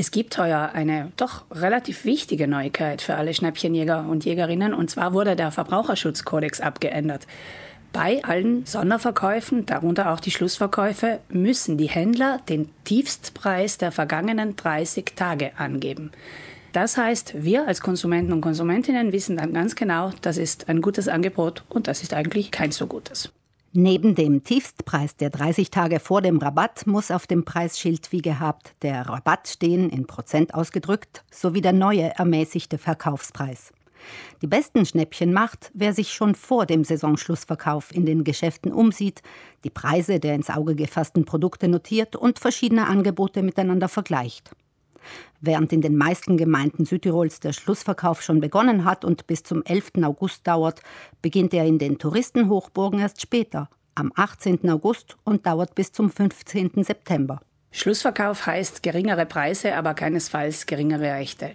Es gibt heuer eine doch relativ wichtige Neuigkeit für alle Schnäppchenjäger und Jägerinnen, und zwar wurde der Verbraucherschutzkodex abgeändert. Bei allen Sonderverkäufen, darunter auch die Schlussverkäufe, müssen die Händler den Tiefstpreis der vergangenen 30 Tage angeben. Das heißt, wir als Konsumenten und Konsumentinnen wissen dann ganz genau, das ist ein gutes Angebot und das ist eigentlich kein so gutes. Neben dem Tiefstpreis der 30 Tage vor dem Rabatt muss auf dem Preisschild wie gehabt der Rabatt stehen, in Prozent ausgedrückt, sowie der neue ermäßigte Verkaufspreis. Die besten Schnäppchen macht, wer sich schon vor dem Saisonschlussverkauf in den Geschäften umsieht, die Preise der ins Auge gefassten Produkte notiert und verschiedene Angebote miteinander vergleicht. Während in den meisten Gemeinden Südtirols der Schlussverkauf schon begonnen hat und bis zum 11. August dauert, beginnt er in den Touristenhochburgen erst später, am 18. August und dauert bis zum 15. September. Schlussverkauf heißt geringere Preise, aber keinesfalls geringere Rechte.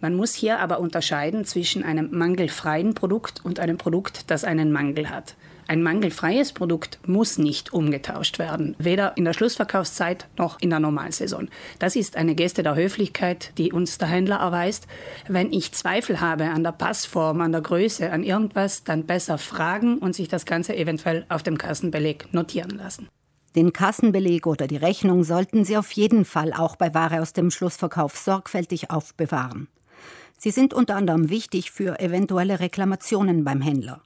Man muss hier aber unterscheiden zwischen einem mangelfreien Produkt und einem Produkt, das einen Mangel hat. Ein mangelfreies Produkt muss nicht umgetauscht werden, weder in der Schlussverkaufszeit noch in der Normalsaison. Das ist eine Geste der Höflichkeit, die uns der Händler erweist. Wenn ich Zweifel habe an der Passform, an der Größe, an irgendwas, dann besser fragen und sich das Ganze eventuell auf dem Kassenbeleg notieren lassen. Den Kassenbeleg oder die Rechnung sollten Sie auf jeden Fall auch bei Ware aus dem Schlussverkauf sorgfältig aufbewahren. Sie sind unter anderem wichtig für eventuelle Reklamationen beim Händler.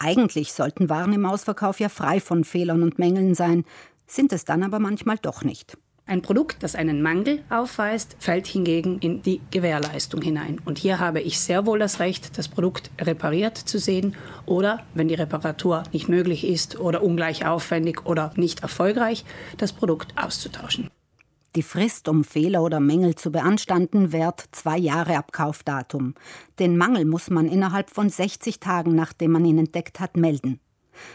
Eigentlich sollten Waren im Ausverkauf ja frei von Fehlern und Mängeln sein, sind es dann aber manchmal doch nicht. Ein Produkt, das einen Mangel aufweist, fällt hingegen in die Gewährleistung hinein. Und hier habe ich sehr wohl das Recht, das Produkt repariert zu sehen oder, wenn die Reparatur nicht möglich ist oder ungleich aufwendig oder nicht erfolgreich, das Produkt auszutauschen. Die Frist, um Fehler oder Mängel zu beanstanden, währt zwei Jahre Abkaufdatum. Den Mangel muss man innerhalb von 60 Tagen, nachdem man ihn entdeckt hat, melden.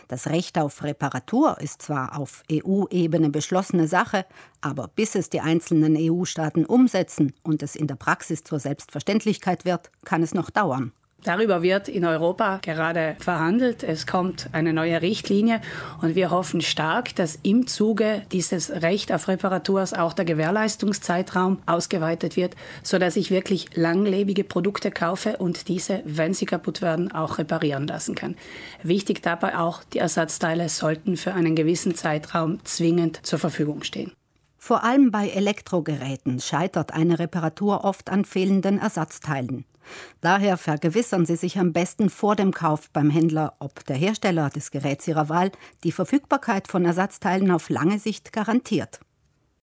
Das Recht auf Reparatur ist zwar auf EU-Ebene beschlossene Sache, aber bis es die einzelnen EU-Staaten umsetzen und es in der Praxis zur Selbstverständlichkeit wird, kann es noch dauern. Darüber wird in Europa gerade verhandelt. Es kommt eine neue Richtlinie und wir hoffen stark, dass im Zuge dieses Recht auf Reparaturs auch der Gewährleistungszeitraum ausgeweitet wird, sodass ich wirklich langlebige Produkte kaufe und diese, wenn sie kaputt werden, auch reparieren lassen kann. Wichtig dabei auch, die Ersatzteile sollten für einen gewissen Zeitraum zwingend zur Verfügung stehen. Vor allem bei Elektrogeräten scheitert eine Reparatur oft an fehlenden Ersatzteilen. Daher vergewissern Sie sich am besten vor dem Kauf beim Händler, ob der Hersteller des Geräts Ihrer Wahl die Verfügbarkeit von Ersatzteilen auf lange Sicht garantiert.